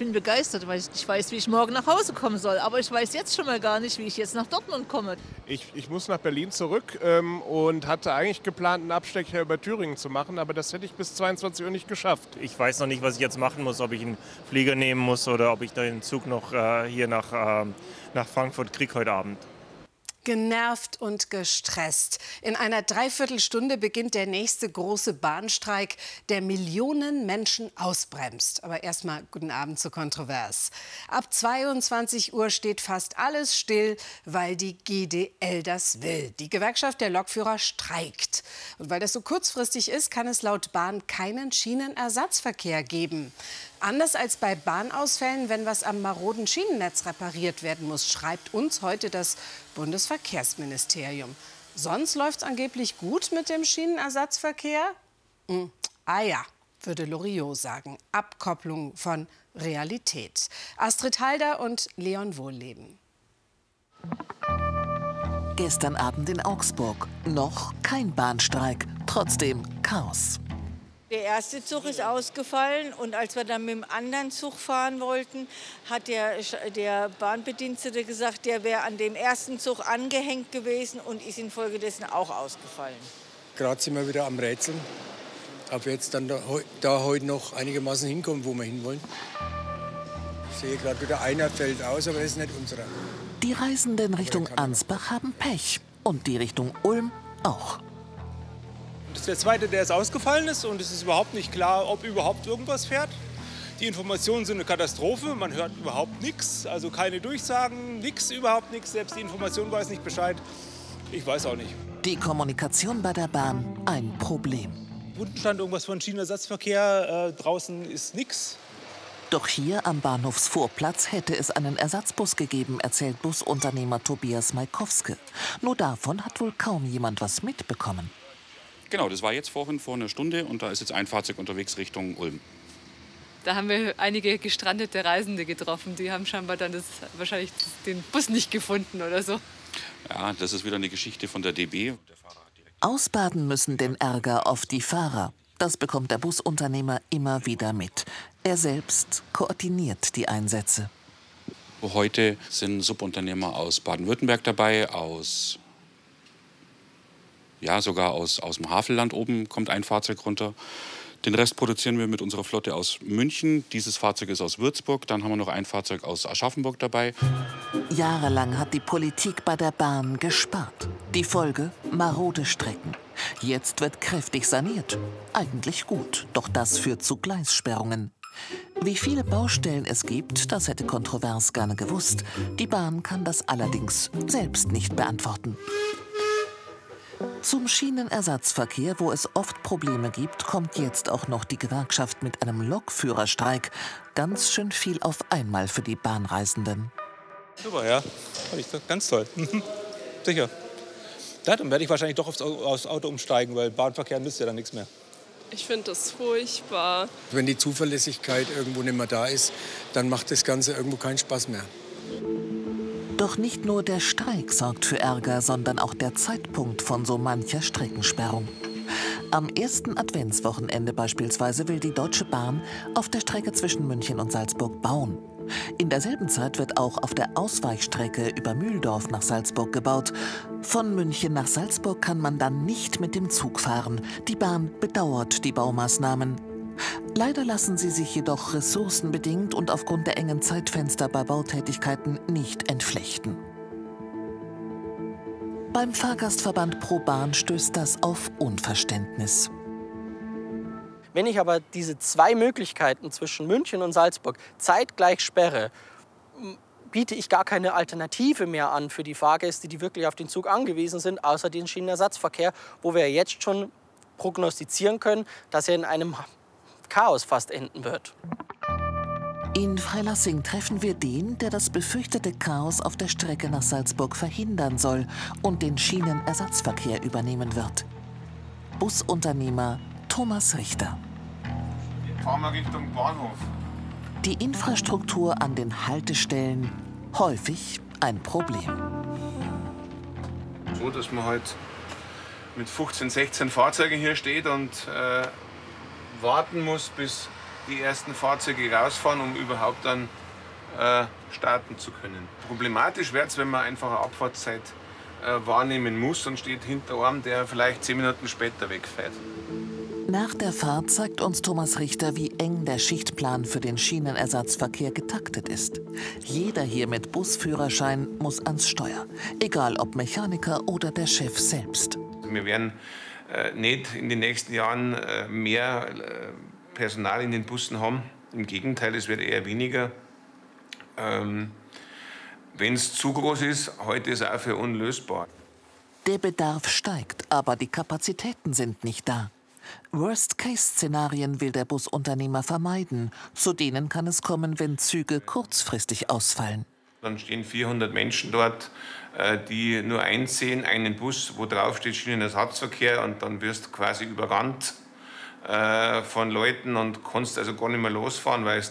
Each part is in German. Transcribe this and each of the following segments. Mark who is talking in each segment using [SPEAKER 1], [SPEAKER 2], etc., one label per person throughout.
[SPEAKER 1] bin begeistert, weil ich nicht weiß, wie ich morgen nach Hause kommen soll. Aber ich weiß jetzt schon mal gar nicht, wie ich jetzt nach Dortmund komme.
[SPEAKER 2] Ich, ich muss nach Berlin zurück ähm, und hatte eigentlich geplant, einen Abstecher über Thüringen zu machen, aber das hätte ich bis 22 Uhr nicht geschafft.
[SPEAKER 3] Ich weiß noch nicht, was ich jetzt machen muss, ob ich einen Flieger nehmen muss oder ob ich den Zug noch äh, hier nach, äh, nach Frankfurt kriege heute Abend.
[SPEAKER 4] Genervt und gestresst. In einer Dreiviertelstunde beginnt der nächste große Bahnstreik, der Millionen Menschen ausbremst. Aber erstmal guten Abend zu Kontrovers. Ab 22 Uhr steht fast alles still, weil die GDL das will. Die Gewerkschaft der Lokführer streikt. Und weil das so kurzfristig ist, kann es laut Bahn keinen Schienenersatzverkehr geben. Anders als bei Bahnausfällen, wenn was am maroden Schienennetz repariert werden muss, schreibt uns heute das Bundesverkehrsministerium. Sonst läuft es angeblich gut mit dem Schienenersatzverkehr? Hm. Ah ja, würde Loriot sagen. Abkopplung von Realität. Astrid Halder und Leon Wohlleben.
[SPEAKER 5] Gestern Abend in Augsburg. Noch kein Bahnstreik. Trotzdem Chaos.
[SPEAKER 6] Der erste Zug ist ausgefallen und als wir dann mit dem anderen Zug fahren wollten, hat der, der Bahnbedienstete gesagt, der wäre an dem ersten Zug angehängt gewesen und ist infolgedessen auch ausgefallen.
[SPEAKER 7] Gerade sind wir wieder am Rätseln, ob wir jetzt dann da, da heute noch einigermaßen hinkommen, wo wir hinwollen. Ich sehe gerade wieder einer fällt aus, aber das ist nicht unserer.
[SPEAKER 5] Die Reisenden Richtung Ansbach haben Pech und die Richtung Ulm auch.
[SPEAKER 8] Ist der zweite, der jetzt ausgefallen ist und es ist überhaupt nicht klar, ob überhaupt irgendwas fährt. Die Informationen sind eine Katastrophe, man hört überhaupt nichts, also keine Durchsagen, nichts, überhaupt nichts. Selbst die Information weiß nicht Bescheid. Ich weiß auch nicht.
[SPEAKER 5] Die Kommunikation bei der Bahn ein Problem.
[SPEAKER 8] Unten stand irgendwas von Schienenersatzverkehr, äh, draußen ist nichts.
[SPEAKER 5] Doch hier am Bahnhofsvorplatz hätte es einen Ersatzbus gegeben, erzählt Busunternehmer Tobias Maikowske. Nur davon hat wohl kaum jemand was mitbekommen.
[SPEAKER 9] Genau, das war jetzt vorhin vor einer Stunde und da ist jetzt ein Fahrzeug unterwegs Richtung Ulm.
[SPEAKER 10] Da haben wir einige gestrandete Reisende getroffen. Die haben scheinbar dann das, wahrscheinlich den Bus nicht gefunden oder so.
[SPEAKER 9] Ja, das ist wieder eine Geschichte von der DB.
[SPEAKER 5] Ausbaden müssen den Ärger auf die Fahrer. Das bekommt der Busunternehmer immer wieder mit. Er selbst koordiniert die Einsätze.
[SPEAKER 9] Heute sind Subunternehmer aus Baden-Württemberg dabei, aus ja, sogar aus, aus dem Havelland oben kommt ein Fahrzeug runter. Den Rest produzieren wir mit unserer Flotte aus München. Dieses Fahrzeug ist aus Würzburg. Dann haben wir noch ein Fahrzeug aus Aschaffenburg dabei.
[SPEAKER 5] Jahrelang hat die Politik bei der Bahn gespart. Die Folge marode Strecken. Jetzt wird kräftig saniert. Eigentlich gut, doch das führt zu Gleissperrungen. Wie viele Baustellen es gibt, das hätte Kontrovers gerne gewusst. Die Bahn kann das allerdings selbst nicht beantworten. Zum Schienenersatzverkehr, wo es oft Probleme gibt, kommt jetzt auch noch die Gewerkschaft mit einem Lokführerstreik. Ganz schön viel auf einmal für die Bahnreisenden.
[SPEAKER 8] Super, ja. Ganz toll. Sicher. Ja, dann werde ich wahrscheinlich doch aufs Auto umsteigen, weil Bahnverkehr nützt ja dann nichts mehr.
[SPEAKER 11] Ich finde das furchtbar.
[SPEAKER 7] Wenn die Zuverlässigkeit irgendwo nicht mehr da ist, dann macht das Ganze irgendwo keinen Spaß mehr.
[SPEAKER 5] Doch nicht nur der Streik sorgt für Ärger, sondern auch der Zeitpunkt von so mancher Streckensperrung. Am ersten Adventswochenende beispielsweise will die Deutsche Bahn auf der Strecke zwischen München und Salzburg bauen. In derselben Zeit wird auch auf der Ausweichstrecke über Mühldorf nach Salzburg gebaut. Von München nach Salzburg kann man dann nicht mit dem Zug fahren. Die Bahn bedauert die Baumaßnahmen. Leider lassen sie sich jedoch ressourcenbedingt und aufgrund der engen Zeitfenster bei Bautätigkeiten nicht entflechten. Beim Fahrgastverband Pro Bahn stößt das auf Unverständnis.
[SPEAKER 12] Wenn ich aber diese zwei Möglichkeiten zwischen München und Salzburg zeitgleich sperre, biete ich gar keine Alternative mehr an für die Fahrgäste, die wirklich auf den Zug angewiesen sind, außer den Schienenersatzverkehr, wo wir jetzt schon prognostizieren können, dass er in einem Chaos fast enden wird.
[SPEAKER 5] In Freilassing treffen wir den, der das befürchtete Chaos auf der Strecke nach Salzburg verhindern soll und den Schienenersatzverkehr übernehmen wird. Busunternehmer Thomas Richter.
[SPEAKER 2] Fahren wir Richtung Bahnhof.
[SPEAKER 5] Die Infrastruktur an den Haltestellen häufig ein Problem.
[SPEAKER 2] So, dass man halt mit 15, 16 Fahrzeugen hier steht und äh, warten muss, bis
[SPEAKER 13] die ersten Fahrzeuge rausfahren, um überhaupt dann äh, starten zu können. Problematisch wird es, wenn man einfach eine Abfahrtszeit äh, wahrnehmen muss und steht hinter einem, der vielleicht zehn Minuten später wegfährt.
[SPEAKER 5] Nach der Fahrt zeigt uns Thomas Richter, wie eng der Schichtplan für den Schienenersatzverkehr getaktet ist. Jeder hier mit Busführerschein muss ans Steuer, egal ob Mechaniker oder der Chef selbst.
[SPEAKER 13] Wir werden nicht in den nächsten Jahren äh, mehr äh, Personal in den Bussen haben. Im Gegenteil, es wird eher weniger. Ähm, Wenn es zu groß ist, heute ist auch für unlösbar.
[SPEAKER 5] Der Bedarf steigt, aber die Kapazitäten sind nicht da. Worst-Case-Szenarien will der Busunternehmer vermeiden. Zu denen kann es kommen, wenn Züge kurzfristig ausfallen.
[SPEAKER 13] Dann stehen 400 Menschen dort, äh, die nur eins sehen, einen Bus, wo drauf steht Schienenersatzverkehr und dann wirst du quasi überrannt äh, von Leuten und kannst also gar nicht mehr losfahren, weil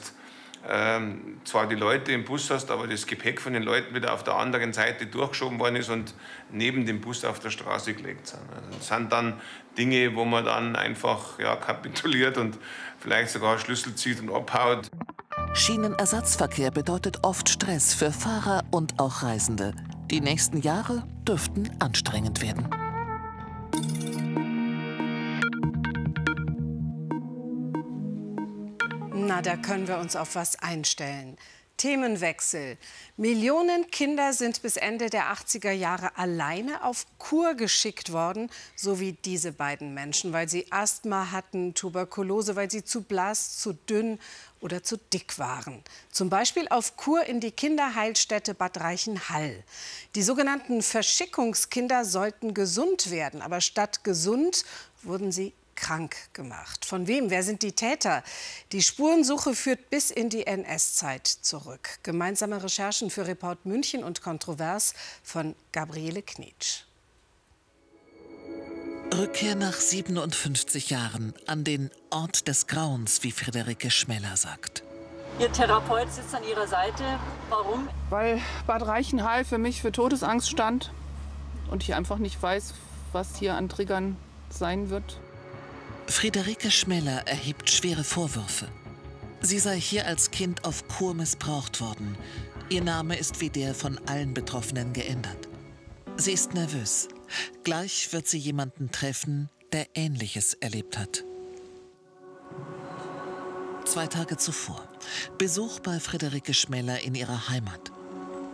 [SPEAKER 13] ähm, zwar die Leute im Bus hast, aber das Gepäck von den Leuten wieder auf der anderen Seite durchgeschoben worden ist und neben dem Bus auf der Straße gelegt sind. Also das sind dann Dinge, wo man dann einfach ja, kapituliert und vielleicht sogar Schlüssel zieht und abhaut.
[SPEAKER 5] Schienenersatzverkehr bedeutet oft Stress für Fahrer und auch Reisende. Die nächsten Jahre dürften anstrengend werden.
[SPEAKER 4] Na, da können wir uns auf was einstellen. Themenwechsel. Millionen Kinder sind bis Ende der 80er Jahre alleine auf Kur geschickt worden, so wie diese beiden Menschen, weil sie Asthma hatten, Tuberkulose, weil sie zu blass, zu dünn oder zu dick waren. Zum Beispiel auf Kur in die Kinderheilstätte Bad Reichenhall. Die sogenannten Verschickungskinder sollten gesund werden, aber statt gesund wurden sie krank gemacht. Von wem? Wer sind die Täter? Die Spurensuche führt bis in die NS-Zeit zurück. Gemeinsame Recherchen für Report München und Kontrovers von Gabriele Knitsch.
[SPEAKER 5] Rückkehr nach 57 Jahren an den Ort des Grauens, wie Friederike Schmeller sagt.
[SPEAKER 14] Ihr Therapeut sitzt an Ihrer Seite. Warum?
[SPEAKER 15] Weil Bad Reichenhall für mich für Todesangst stand und ich einfach nicht weiß, was hier an Triggern sein wird.
[SPEAKER 5] Friederike Schmeller erhebt schwere Vorwürfe. Sie sei hier als Kind auf Kur missbraucht worden. Ihr Name ist wie der von allen Betroffenen geändert. Sie ist nervös. Gleich wird sie jemanden treffen, der Ähnliches erlebt hat. Zwei Tage zuvor. Besuch bei Friederike Schmeller in ihrer Heimat.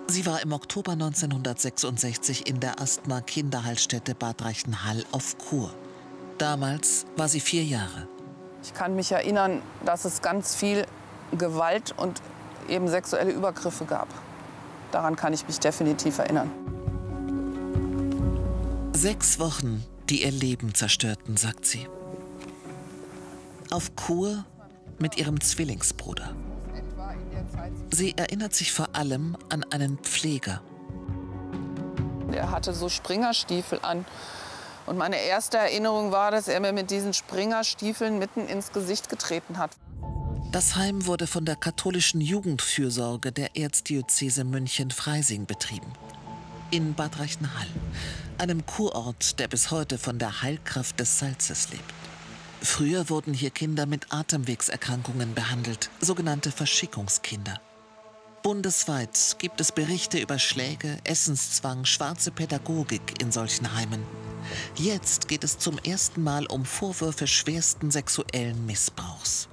[SPEAKER 5] Sie war im Oktober 1966 in der Asthma-Kinderheilstätte Bad Reichenhall auf Kur. Damals war sie vier Jahre.
[SPEAKER 15] Ich kann mich erinnern, dass es ganz viel Gewalt und eben sexuelle Übergriffe gab. Daran kann ich mich definitiv erinnern.
[SPEAKER 5] Sechs Wochen, die ihr Leben zerstörten, sagt sie. Auf Kur mit ihrem Zwillingsbruder. Sie erinnert sich vor allem an einen Pfleger.
[SPEAKER 15] Er hatte so Springerstiefel an. Und meine erste Erinnerung war, dass er mir mit diesen Springerstiefeln mitten ins Gesicht getreten hat.
[SPEAKER 5] Das Heim wurde von der katholischen Jugendfürsorge der Erzdiözese München-Freising betrieben. In Bad Reichenhall, einem Kurort, der bis heute von der Heilkraft des Salzes lebt. Früher wurden hier Kinder mit Atemwegserkrankungen behandelt, sogenannte Verschickungskinder. Bundesweit gibt es Berichte über Schläge, Essenszwang, schwarze Pädagogik in solchen Heimen. Jetzt geht es zum ersten Mal um Vorwürfe schwersten sexuellen Missbrauchs.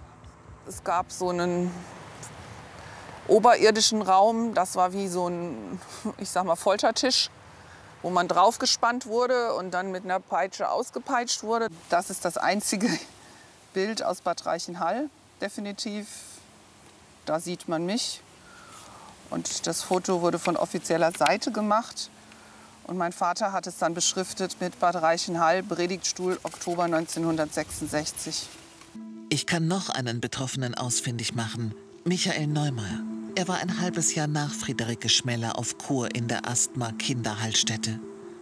[SPEAKER 15] Es gab so einen oberirdischen Raum, das war wie so ein, ich sag mal, Foltertisch, wo man draufgespannt wurde und dann mit einer Peitsche ausgepeitscht wurde. Das ist das einzige Bild aus Bad Reichenhall, definitiv. Da sieht man mich. Und das Foto wurde von offizieller Seite gemacht. Und mein Vater hat es dann beschriftet mit Bad Reichenhall, Predigtstuhl, Oktober 1966.
[SPEAKER 5] Ich kann noch einen Betroffenen ausfindig machen, Michael Neumeier. Er war ein halbes Jahr nach Friederike Schmeller auf Kur in der Asthma-Kinderheilstätte.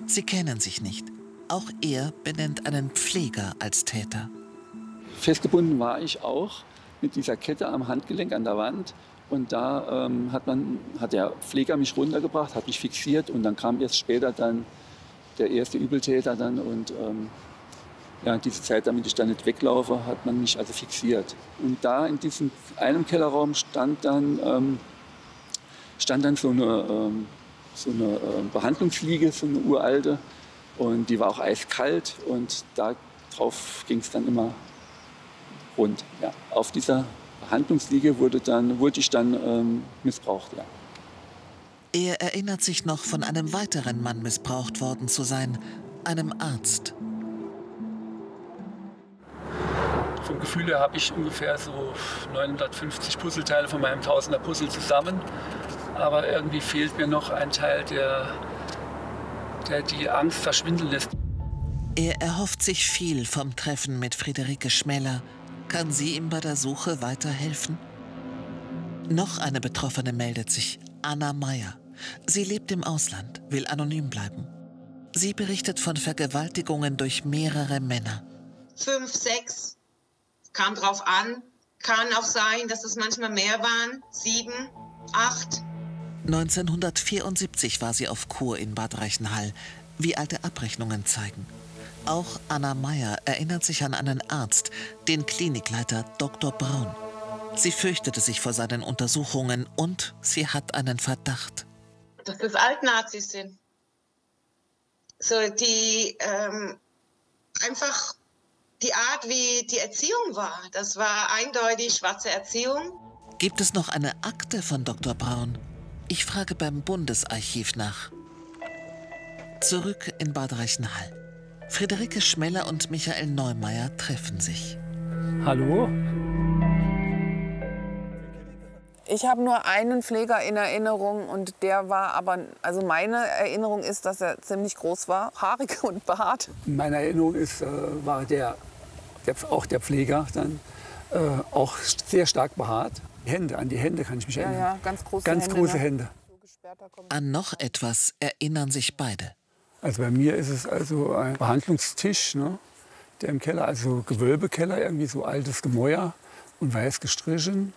[SPEAKER 5] Sie kennen sich nicht. Auch er benennt einen Pfleger als Täter.
[SPEAKER 16] Festgebunden war ich auch mit dieser Kette am Handgelenk an der Wand. Und da ähm, hat, man, hat der Pfleger mich runtergebracht, hat mich fixiert und dann kam erst später dann der erste Übeltäter dann und ähm, ja, diese Zeit, damit ich dann nicht weglaufe, hat man mich also fixiert. Und da in diesem einem Kellerraum stand dann, ähm, stand dann so eine, ähm, so eine äh, Behandlungsliege, so eine uralte. Und die war auch eiskalt und darauf ging es dann immer rund. Ja. Auf dieser Behandlungsliege wurde, dann, wurde ich dann ähm, missbraucht. Ja.
[SPEAKER 5] Er erinnert sich noch, von einem weiteren Mann missbraucht worden zu sein, einem Arzt.
[SPEAKER 16] Vom Gefühl her habe ich ungefähr so 950 Puzzleteile von meinem Tausender Puzzle zusammen. Aber irgendwie fehlt mir noch ein Teil, der, der die Angst verschwinden lässt.
[SPEAKER 5] Er erhofft sich viel vom Treffen mit Friederike Schmeller. Kann sie ihm bei der Suche weiterhelfen? Noch eine Betroffene meldet sich, Anna Meyer. Sie lebt im Ausland, will anonym bleiben. Sie berichtet von Vergewaltigungen durch mehrere Männer.
[SPEAKER 17] Fünf, sechs, kam drauf an. Kann auch sein, dass es manchmal mehr waren. Sieben, acht.
[SPEAKER 5] 1974 war sie auf Kur in Bad Reichenhall, wie alte Abrechnungen zeigen. Auch Anna Meyer erinnert sich an einen Arzt, den Klinikleiter Dr. Braun. Sie fürchtete sich vor seinen Untersuchungen und sie hat einen Verdacht.
[SPEAKER 17] Dass das Altnazis sind. So die ähm, einfach die Art, wie die Erziehung war. Das war eindeutig schwarze Erziehung.
[SPEAKER 5] Gibt es noch eine Akte von Dr. Braun? Ich frage beim Bundesarchiv nach. Zurück in Bad Reichenhall. Friederike Schmeller und Michael Neumeier treffen sich.
[SPEAKER 16] Hallo?
[SPEAKER 15] Ich habe nur einen Pfleger in Erinnerung und der war aber, also meine Erinnerung ist, dass er ziemlich groß war, haarig und behaart.
[SPEAKER 16] In meiner Erinnerung ist, äh, war der, der, auch der Pfleger dann äh, auch sehr stark behaart. Hände, an die Hände kann ich mich
[SPEAKER 15] Ja,
[SPEAKER 16] erinnern.
[SPEAKER 15] ja, ganz große
[SPEAKER 16] Ganz
[SPEAKER 15] Hände,
[SPEAKER 16] große
[SPEAKER 15] ne?
[SPEAKER 16] Hände.
[SPEAKER 5] An noch etwas erinnern sich beide.
[SPEAKER 16] Also bei mir ist es also ein Behandlungstisch, ne, der im Keller, also Gewölbekeller, irgendwie so altes Gemäuer und weiß gestrichen.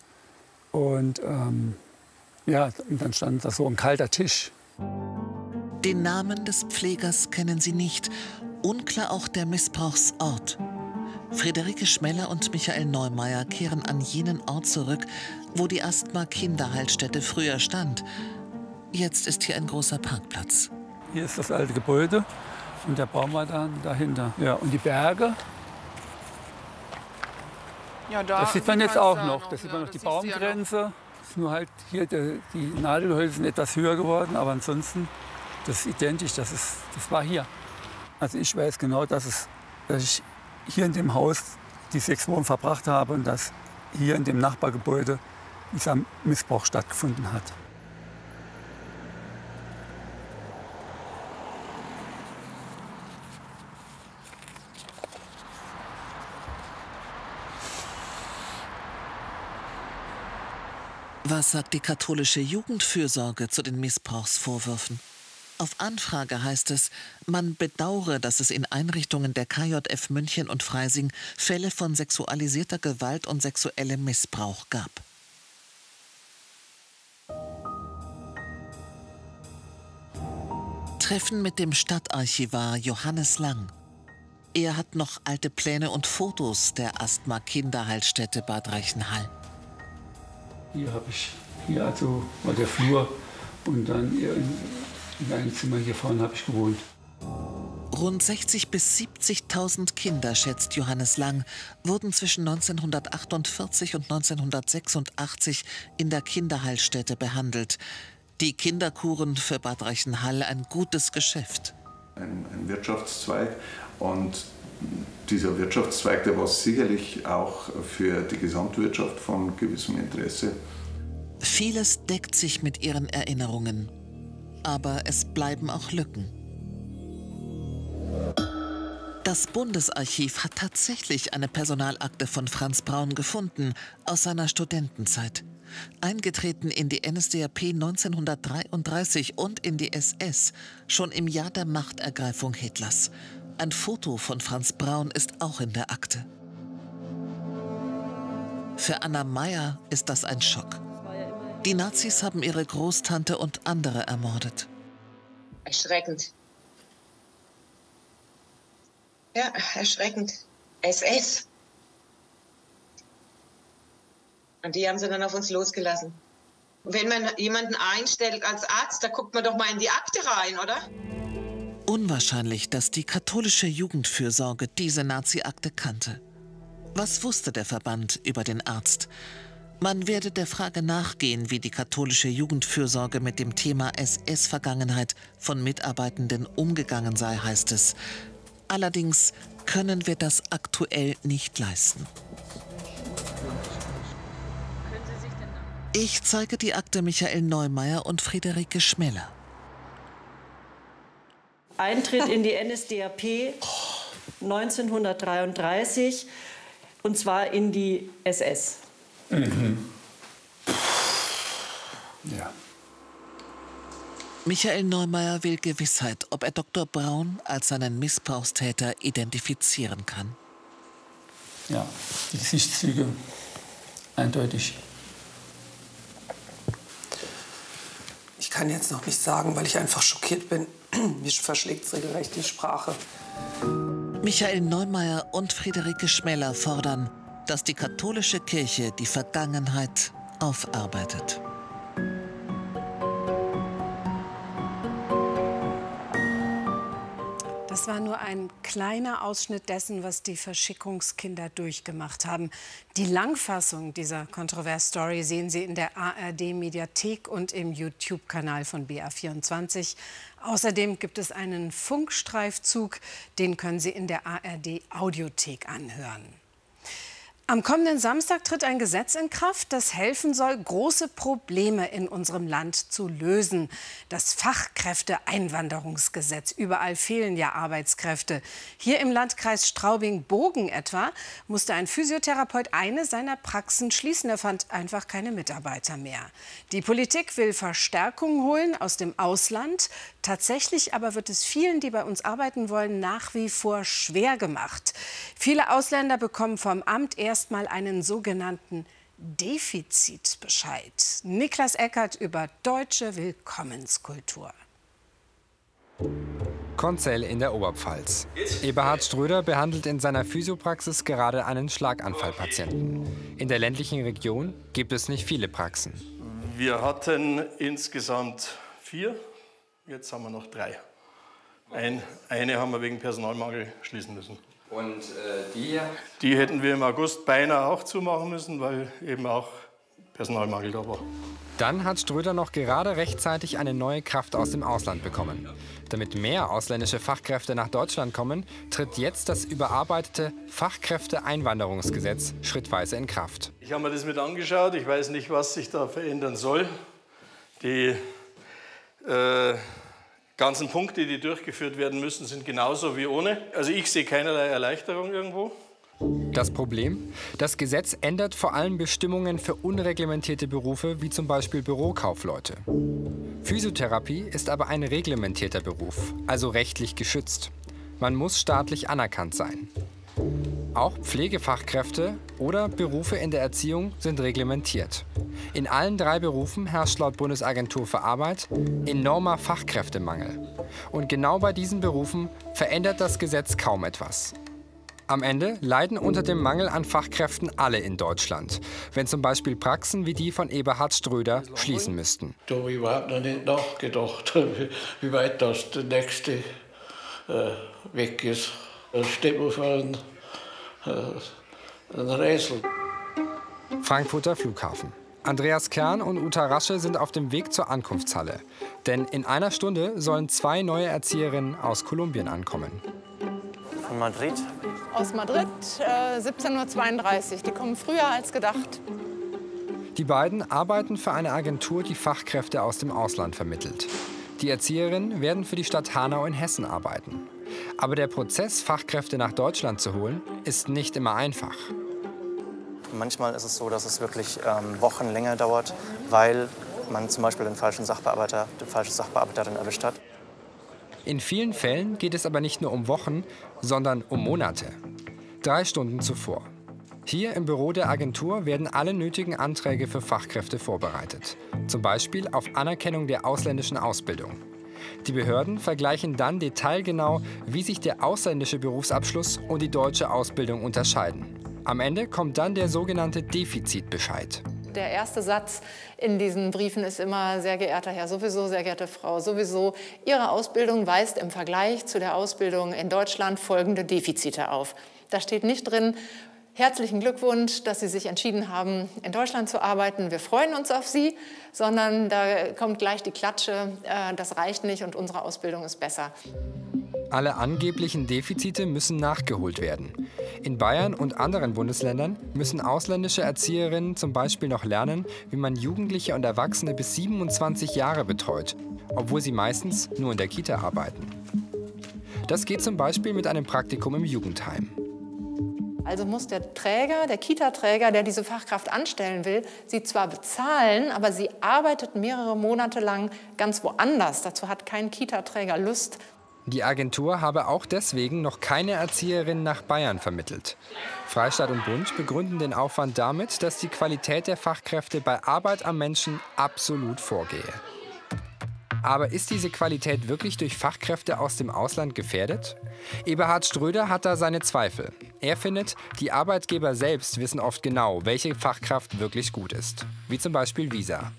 [SPEAKER 16] Und ähm, ja, und dann stand da so ein kalter Tisch.
[SPEAKER 5] Den Namen des Pflegers kennen sie nicht. Unklar auch der Missbrauchsort. Friederike Schmeller und Michael Neumeier kehren an jenen Ort zurück, wo die Asthma-Kinderheilstätte früher stand. Jetzt ist hier ein großer Parkplatz.
[SPEAKER 16] Hier ist das alte Gebäude und der Baum war dann dahinter. Ja, und die Berge,
[SPEAKER 15] Ja, da
[SPEAKER 16] das sieht man jetzt auch
[SPEAKER 15] da
[SPEAKER 16] noch. Da sieht man noch die
[SPEAKER 15] du ja noch.
[SPEAKER 16] Baumgrenze. Ist nur halt hier der, die Nadelhölzer sind etwas höher geworden, aber ansonsten das ist identisch. Das, ist, das war hier. Also ich weiß genau, dass, es, dass ich hier in dem Haus die sechs Wochen verbracht habe und dass hier in dem Nachbargebäude dieser Missbrauch stattgefunden hat.
[SPEAKER 5] Was sagt die katholische Jugendfürsorge zu den Missbrauchsvorwürfen? Auf Anfrage heißt es, man bedauere, dass es in Einrichtungen der KJF München und Freising Fälle von sexualisierter Gewalt und sexuellem Missbrauch gab. Treffen mit dem Stadtarchivar Johannes Lang. Er hat noch alte Pläne und Fotos der Asthma-Kinderheilstätte Bad Reichenhall.
[SPEAKER 16] Hier habe ich, hier also war der Flur und dann in, in einem Zimmer hier vorne habe ich gewohnt.
[SPEAKER 5] Rund 60.000 bis 70.000 Kinder, schätzt Johannes Lang, wurden zwischen 1948 und 1986 in der Kinderheilstätte behandelt. Die Kinderkuren für Bad Reichenhall ein gutes Geschäft.
[SPEAKER 18] Ein, ein Wirtschaftszweig und dieser Wirtschaftszweig, der war sicherlich auch für die Gesamtwirtschaft von gewissem Interesse.
[SPEAKER 5] Vieles deckt sich mit ihren Erinnerungen. Aber es bleiben auch Lücken. Das Bundesarchiv hat tatsächlich eine Personalakte von Franz Braun gefunden aus seiner Studentenzeit. Eingetreten in die NSDAP 1933 und in die SS, schon im Jahr der Machtergreifung Hitlers. Ein Foto von Franz Braun ist auch in der Akte. Für Anna Meyer ist das ein Schock. Die Nazis haben ihre Großtante und andere ermordet.
[SPEAKER 17] Erschreckend. Ja, erschreckend. SS. Und die haben sie dann auf uns losgelassen. Wenn man jemanden einstellt als Arzt, da guckt man doch mal in die Akte rein, oder?
[SPEAKER 5] Unwahrscheinlich, dass die katholische Jugendfürsorge diese Nazi-Akte kannte. Was wusste der Verband über den Arzt? Man werde der Frage nachgehen, wie die katholische Jugendfürsorge mit dem Thema SS-Vergangenheit von Mitarbeitenden umgegangen sei, heißt es. Allerdings können wir das aktuell nicht leisten. Ich zeige die Akte Michael Neumeier und Friederike Schmeller.
[SPEAKER 14] Eintritt in die NSDAP 1933 und zwar in die SS.
[SPEAKER 19] Mhm. Ja.
[SPEAKER 5] Michael Neumeier will Gewissheit, ob er Dr. Braun als seinen Missbrauchstäter identifizieren kann.
[SPEAKER 19] Ja, die Gesichtszüge eindeutig.
[SPEAKER 20] Ich kann jetzt noch nicht sagen, weil ich einfach schockiert bin. Mir verschlägt es regelrecht die Sprache.
[SPEAKER 5] Michael Neumeier und Friederike Schmeller fordern, dass die katholische Kirche die Vergangenheit aufarbeitet.
[SPEAKER 4] Das war nur ein kleiner Ausschnitt dessen, was die Verschickungskinder durchgemacht haben. Die Langfassung dieser Kontrovers-Story sehen Sie in der ARD-Mediathek und im YouTube-Kanal von BA24. Außerdem gibt es einen Funkstreifzug, den können Sie in der ARD-Audiothek anhören. Am kommenden Samstag tritt ein Gesetz in Kraft, das helfen soll, große Probleme in unserem Land zu lösen. Das Fachkräfteeinwanderungsgesetz. Überall fehlen ja Arbeitskräfte. Hier im Landkreis Straubing-Bogen etwa musste ein Physiotherapeut eine seiner Praxen schließen. Er fand einfach keine Mitarbeiter mehr. Die Politik will Verstärkung holen aus dem Ausland. Tatsächlich aber wird es vielen, die bei uns arbeiten wollen, nach wie vor schwer gemacht. Viele Ausländer bekommen vom Amt erstmal einen sogenannten Defizitbescheid. Niklas Eckert über deutsche Willkommenskultur.
[SPEAKER 21] Konzell in der Oberpfalz. Eberhard Ströder behandelt in seiner Physiopraxis gerade einen Schlaganfallpatienten. In der ländlichen Region gibt es nicht viele Praxen.
[SPEAKER 22] Wir hatten insgesamt vier Jetzt haben wir noch drei. Ein, eine haben wir wegen Personalmangel schließen müssen.
[SPEAKER 21] Und äh, die?
[SPEAKER 22] Die hätten wir im August beinahe auch zumachen müssen, weil eben auch Personalmangel da war.
[SPEAKER 21] Dann hat Ströder noch gerade rechtzeitig eine neue Kraft aus dem Ausland bekommen. Damit mehr ausländische Fachkräfte nach Deutschland kommen, tritt jetzt das überarbeitete Fachkräfteeinwanderungsgesetz schrittweise in Kraft.
[SPEAKER 22] Ich habe mir das mit angeschaut. Ich weiß nicht, was sich da verändern soll. Die äh, ganzen Punkte, die durchgeführt werden müssen, sind genauso wie ohne. Also ich sehe keinerlei Erleichterung irgendwo.
[SPEAKER 21] Das Problem? Das Gesetz ändert vor allem Bestimmungen für unreglementierte Berufe wie zum Beispiel Bürokaufleute. Physiotherapie ist aber ein reglementierter Beruf, also rechtlich geschützt. Man muss staatlich anerkannt sein. Auch Pflegefachkräfte oder Berufe in der Erziehung sind reglementiert. In allen drei Berufen herrscht laut Bundesagentur für Arbeit enormer Fachkräftemangel. Und genau bei diesen Berufen verändert das Gesetz kaum etwas. Am Ende leiden unter dem Mangel an Fachkräften alle in Deutschland, wenn zum Beispiel Praxen wie die von Eberhard Ströder schließen müssten.
[SPEAKER 23] Da habe ich überhaupt noch nicht nachgedacht, wie weit das der nächste äh, weg ist. Da steht man vor einem, äh, einem Rätsel.
[SPEAKER 21] Frankfurter Flughafen. Andreas Kern und Uta Rasche sind auf dem Weg zur Ankunftshalle. Denn in einer Stunde sollen zwei neue Erzieherinnen aus Kolumbien ankommen.
[SPEAKER 24] Von Madrid?
[SPEAKER 25] Aus Madrid, äh, 17.32 Uhr. Die kommen früher als gedacht.
[SPEAKER 21] Die beiden arbeiten für eine Agentur, die Fachkräfte aus dem Ausland vermittelt. Die Erzieherinnen werden für die Stadt Hanau in Hessen arbeiten. Aber der Prozess, Fachkräfte nach Deutschland zu holen, ist nicht immer einfach.
[SPEAKER 24] Manchmal ist es so, dass es wirklich ähm, Wochen länger dauert, weil man zum Beispiel den falschen Sachbearbeiter, die falsche Sachbearbeiterin erwischt hat.
[SPEAKER 21] In vielen Fällen geht es aber nicht nur um Wochen, sondern um Monate. Drei Stunden zuvor. Hier im Büro der Agentur werden alle nötigen Anträge für Fachkräfte vorbereitet. Zum Beispiel auf Anerkennung der ausländischen Ausbildung. Die Behörden vergleichen dann detailgenau, wie sich der ausländische Berufsabschluss und die deutsche Ausbildung unterscheiden. Am Ende kommt dann der sogenannte Defizitbescheid.
[SPEAKER 25] Der erste Satz in diesen Briefen ist immer, sehr geehrter Herr sowieso, sehr geehrte Frau sowieso, Ihre Ausbildung weist im Vergleich zu der Ausbildung in Deutschland folgende Defizite auf. Da steht nicht drin, herzlichen Glückwunsch, dass Sie sich entschieden haben, in Deutschland zu arbeiten. Wir freuen uns auf Sie, sondern da kommt gleich die Klatsche, äh, das reicht nicht und unsere Ausbildung ist besser.
[SPEAKER 21] Alle angeblichen Defizite müssen nachgeholt werden. In Bayern und anderen Bundesländern müssen ausländische Erzieherinnen zum Beispiel noch lernen, wie man Jugendliche und Erwachsene bis 27 Jahre betreut, obwohl sie meistens nur in der Kita arbeiten. Das geht zum Beispiel mit einem Praktikum im Jugendheim.
[SPEAKER 25] Also muss der Träger, der Kita-Träger, der diese Fachkraft anstellen will, sie zwar bezahlen, aber sie arbeitet mehrere Monate lang ganz woanders. Dazu hat kein Kita-Träger Lust.
[SPEAKER 21] Die Agentur habe auch deswegen noch keine Erzieherin nach Bayern vermittelt. Freistaat und Bund begründen den Aufwand damit, dass die Qualität der Fachkräfte bei Arbeit am Menschen absolut vorgehe. Aber ist diese Qualität wirklich durch Fachkräfte aus dem Ausland gefährdet? Eberhard Ströder hat da seine Zweifel. Er findet, die Arbeitgeber selbst wissen oft genau, welche Fachkraft wirklich gut ist. Wie zum Beispiel Visa.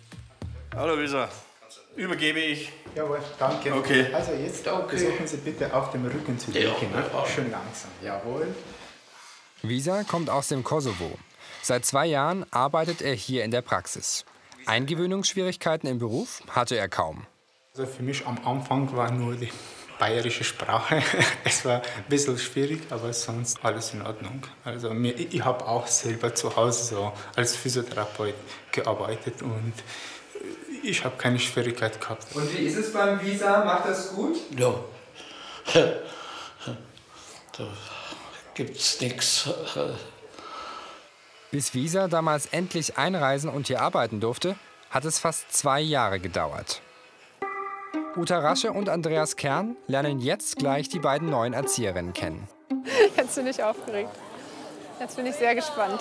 [SPEAKER 22] Hallo Visa, übergebe ich.
[SPEAKER 26] Jawohl, danke.
[SPEAKER 22] Okay.
[SPEAKER 26] Also jetzt
[SPEAKER 22] Okay.
[SPEAKER 26] versuchen Sie bitte auf dem Rücken zu liegen. ne?
[SPEAKER 22] ja.
[SPEAKER 26] Schön langsam. Jawohl.
[SPEAKER 21] Visa kommt aus dem Kosovo. Seit zwei Jahren arbeitet er hier in der Praxis. Eingewöhnungsschwierigkeiten im Beruf hatte er kaum.
[SPEAKER 26] Also für mich am Anfang war nur die bayerische Sprache. Es war ein bisschen schwierig, aber sonst alles in Ordnung. Also mir, ich ich habe auch selber zu Hause so als Physiotherapeut gearbeitet und ich habe keine Schwierigkeit gehabt.
[SPEAKER 27] Und wie ist es beim Visa? Macht das gut?
[SPEAKER 23] Ja. Da gibt's nichts.
[SPEAKER 21] Bis Visa damals endlich einreisen und hier arbeiten durfte, hat es fast zwei Jahre gedauert. Uta Rasche und Andreas Kern lernen jetzt gleich die beiden neuen Erzieherinnen kennen.
[SPEAKER 25] Jetzt bin ich aufgeregt. Jetzt bin ich sehr gespannt.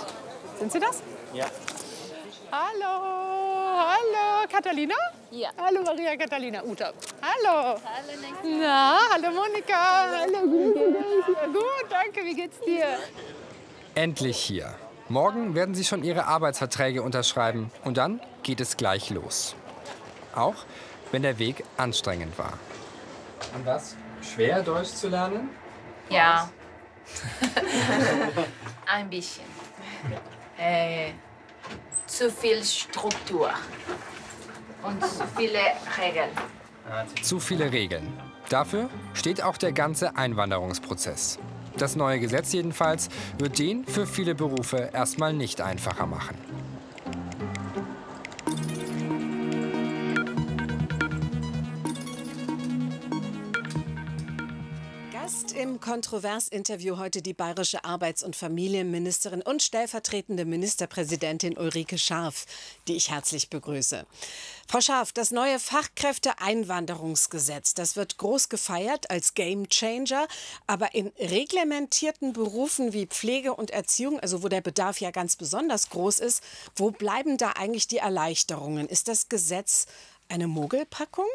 [SPEAKER 25] Sind Sie das?
[SPEAKER 24] Ja.
[SPEAKER 25] Hallo, hallo, Catalina? Ja. Hallo Maria Catalina, Uta. Hallo. Hallo, Na, hallo Monika. Hallo, gut, gut, danke, wie geht's dir?
[SPEAKER 21] Endlich hier. Morgen werden sie schon ihre Arbeitsverträge unterschreiben und dann geht es gleich los. Auch wenn der Weg anstrengend war.
[SPEAKER 27] Und was? Schwer Deutsch zu lernen?
[SPEAKER 28] Ja. Ein bisschen. Äh, zu viel Struktur und zu viele Regeln.
[SPEAKER 21] Zu viele Regeln. Dafür steht auch der ganze Einwanderungsprozess. Das neue Gesetz jedenfalls wird den für viele Berufe erstmal nicht einfacher machen.
[SPEAKER 4] Kontroversinterview heute die bayerische Arbeits- und Familienministerin und stellvertretende Ministerpräsidentin Ulrike Scharf, die ich herzlich begrüße. Frau Scharf, das neue Fachkräfteeinwanderungsgesetz, das wird groß gefeiert als Gamechanger, aber in reglementierten Berufen wie Pflege und Erziehung, also wo der Bedarf ja ganz besonders groß ist, wo bleiben da eigentlich die Erleichterungen? Ist das Gesetz eine Mogelpackung?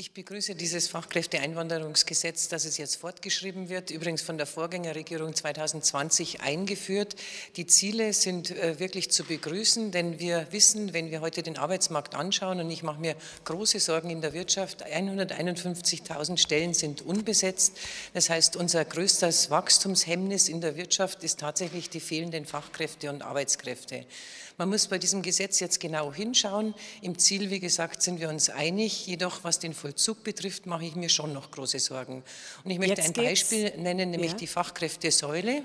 [SPEAKER 29] Ich begrüße dieses Fachkräfteeinwanderungsgesetz, dass es jetzt fortgeschrieben wird, übrigens von der Vorgängerregierung 2020 eingeführt. Die Ziele sind äh, wirklich zu begrüßen, denn wir wissen, wenn wir heute den Arbeitsmarkt anschauen, und ich mache mir große Sorgen in der Wirtschaft, 151.000 Stellen sind unbesetzt. Das heißt, unser größtes Wachstumshemmnis in der Wirtschaft ist tatsächlich die fehlenden Fachkräfte und Arbeitskräfte. Man muss bei diesem Gesetz jetzt genau hinschauen. Im Ziel, wie gesagt, sind wir uns einig. Jedoch, was den Vollzug betrifft, mache ich mir schon noch große Sorgen. Und ich möchte
[SPEAKER 4] Jetzt
[SPEAKER 29] ein
[SPEAKER 4] geht's-
[SPEAKER 29] Beispiel nennen, nämlich
[SPEAKER 4] Ja.
[SPEAKER 29] die Fachkräftesäule.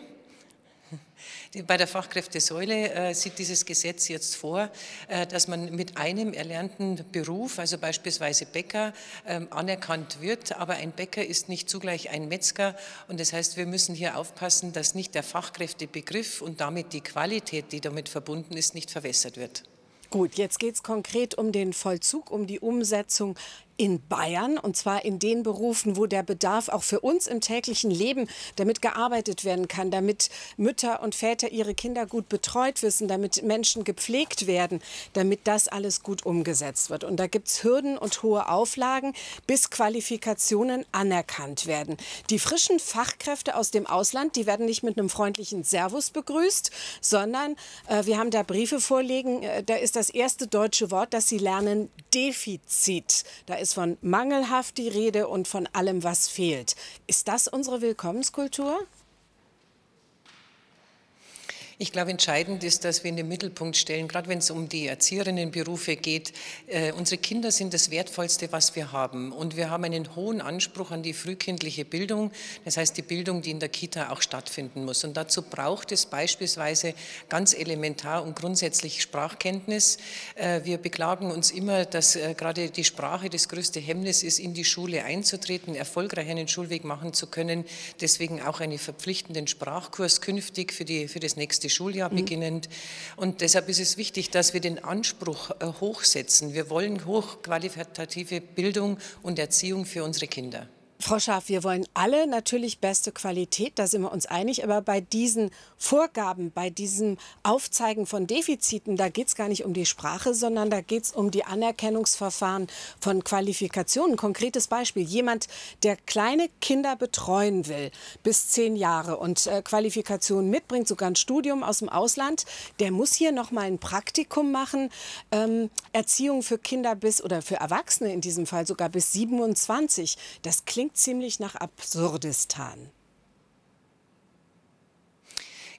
[SPEAKER 29] Bei der Fachkräftesäule äh, sieht dieses Gesetz jetzt vor, äh, dass man mit einem erlernten Beruf, also beispielsweise Bäcker, ähm, anerkannt wird. Aber ein Bäcker ist nicht zugleich ein Metzger. Und das heißt, wir müssen hier aufpassen, dass nicht der Fachkräftebegriff und damit die Qualität, die damit verbunden ist, nicht verwässert wird.
[SPEAKER 4] Gut, jetzt geht es konkret um den Vollzug, um die Umsetzung in Bayern und zwar in den Berufen, wo der Bedarf auch für uns im täglichen Leben, damit gearbeitet werden kann, damit Mütter und Väter ihre Kinder gut betreut wissen, damit Menschen gepflegt werden, damit das alles gut umgesetzt wird. Und da gibt es Hürden und hohe Auflagen, bis Qualifikationen anerkannt werden. Die frischen Fachkräfte aus dem Ausland, die werden nicht mit einem freundlichen Servus begrüßt, sondern äh, wir haben da Briefe vorliegen, äh, da ist das erste deutsche Wort, das sie lernen, Defizit. Da ist von mangelhaft die Rede und von allem, was fehlt. Ist das unsere Willkommenskultur?
[SPEAKER 29] Ich glaube, entscheidend ist, dass wir in den Mittelpunkt stellen, gerade wenn es um die Erzieherinnenberufe geht, äh, unsere Kinder sind das Wertvollste, was wir haben. Und wir haben einen hohen Anspruch an die frühkindliche Bildung, das heißt die Bildung, die in der Kita auch stattfinden muss. Und dazu braucht es beispielsweise ganz elementar und grundsätzlich Sprachkenntnis. Äh, wir beklagen uns immer, dass äh, gerade die Sprache das größte Hemmnis ist, in die Schule einzutreten, erfolgreich einen Schulweg machen zu können. Deswegen auch einen verpflichtenden Sprachkurs künftig für, die, für das nächste nächste Schuljahr mhm. beginnend. Und deshalb ist es wichtig, dass wir den Anspruch äh, hochsetzen. Wir wollen hochqualitative Bildung und Erziehung für unsere Kinder.
[SPEAKER 4] Frau Schaaf, wir wollen alle natürlich beste Qualität, da sind wir uns einig. Aber bei diesen Vorgaben, bei diesem Aufzeigen von Defiziten, da geht es gar nicht um die Sprache, sondern da geht es um die Anerkennungsverfahren von Qualifikationen. Konkretes Beispiel, jemand, der kleine Kinder betreuen will, bis zehn Jahre und äh, Qualifikationen mitbringt, sogar ein Studium aus dem Ausland, der muss hier noch mal ein Praktikum machen. Ähm, Erziehung für Kinder bis, oder für Erwachsene in diesem Fall sogar bis 27. Das klingt ziemlich nach Absurdistan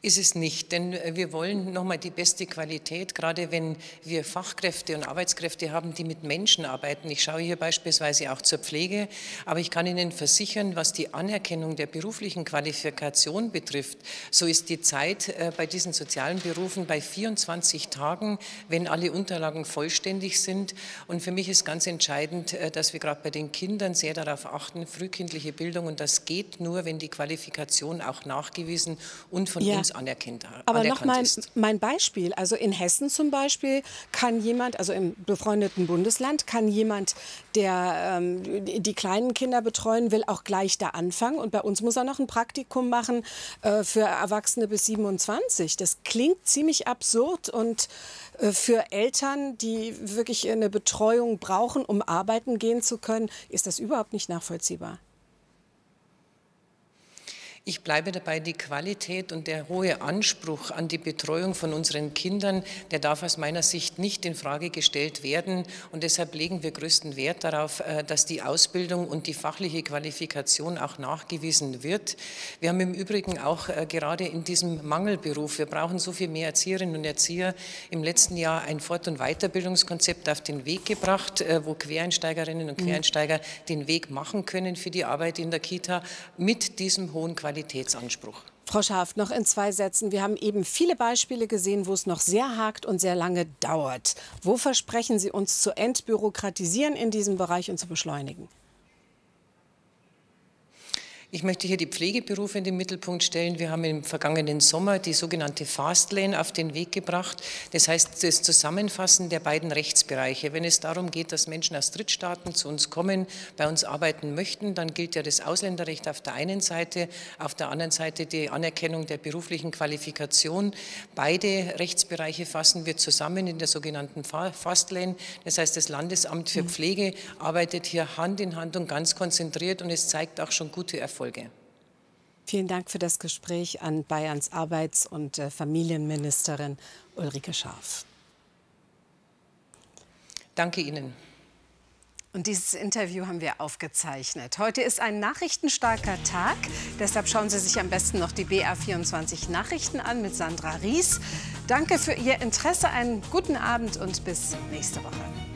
[SPEAKER 29] ist es nicht, denn äh, wir wollen nochmal die beste Qualität, gerade wenn wir Fachkräfte und Arbeitskräfte haben, die mit Menschen arbeiten. Ich schaue hier beispielsweise auch zur Pflege, aber ich kann Ihnen versichern, was die Anerkennung der beruflichen Qualifikation betrifft, so ist die Zeit äh, bei diesen sozialen Berufen bei 24 Tagen, wenn alle Unterlagen vollständig sind. Und für mich ist ganz entscheidend, äh, dass wir gerade bei den Kindern sehr darauf achten, frühkindliche Bildung, und das geht nur, wenn die Qualifikation auch nachgewiesen und von ja. uns anerkannt,
[SPEAKER 4] Aber noch mal mein Beispiel. Also in Hessen zum Beispiel kann jemand, also im befreundeten Bundesland, kann jemand, der ähm, die kleinen Kinder betreuen will, auch gleich da anfangen. Und bei uns muss er noch ein Praktikum machen äh, für Erwachsene bis 27. Das klingt ziemlich absurd und äh, für Eltern, die wirklich eine Betreuung brauchen, um arbeiten gehen zu können, ist das überhaupt nicht nachvollziehbar.
[SPEAKER 29] Ich bleibe dabei, die Qualität und der hohe Anspruch an die Betreuung von unseren Kindern, der darf aus meiner Sicht nicht in Frage gestellt werden. Und deshalb legen wir größten Wert darauf, äh, dass die Ausbildung und die fachliche Qualifikation auch nachgewiesen wird. Wir haben im Übrigen auch äh, gerade in diesem Mangelberuf, wir brauchen so viel mehr Erzieherinnen und Erzieher, im letzten Jahr ein Fort- und Weiterbildungskonzept auf den Weg gebracht, äh, wo Quereinsteigerinnen und mhm. Quereinsteiger den Weg machen können für die Arbeit in der Kita mit diesem hohen Qualitätsanspruch. Qualitätsanspruch.
[SPEAKER 4] Frau Schaaf, noch in zwei Sätzen. Wir haben eben viele Beispiele gesehen, wo es noch sehr hakt und sehr lange dauert. Wo versprechen Sie uns zu entbürokratisieren in diesem Bereich und zu beschleunigen?
[SPEAKER 29] Ich möchte hier die Pflegeberufe in den Mittelpunkt stellen. Wir haben im vergangenen Sommer die sogenannte Fastlane auf den Weg gebracht. Das heißt, das Zusammenfassen der beiden Rechtsbereiche. Wenn es darum geht, dass Menschen aus Drittstaaten zu uns kommen, bei uns arbeiten möchten, dann gilt ja das Ausländerrecht auf der einen Seite, auf der anderen Seite die Anerkennung der beruflichen Qualifikation. Beide Rechtsbereiche fassen wir zusammen in der sogenannten Fastlane. Das heißt, das Landesamt für mhm. Pflege arbeitet hier Hand in Hand und ganz konzentriert und es zeigt auch schon gute Erfolge. Folge.
[SPEAKER 4] Vielen Dank für das Gespräch an Bayerns Arbeits- und äh, Familienministerin Ulrike Scharf.
[SPEAKER 29] Danke Ihnen.
[SPEAKER 4] Und dieses Interview haben wir aufgezeichnet. Heute ist ein nachrichtenstarker Tag. Deshalb schauen Sie sich am besten noch die BR24 Nachrichten an mit Sandra Ries. Danke für Ihr Interesse, einen guten Abend und bis nächste Woche.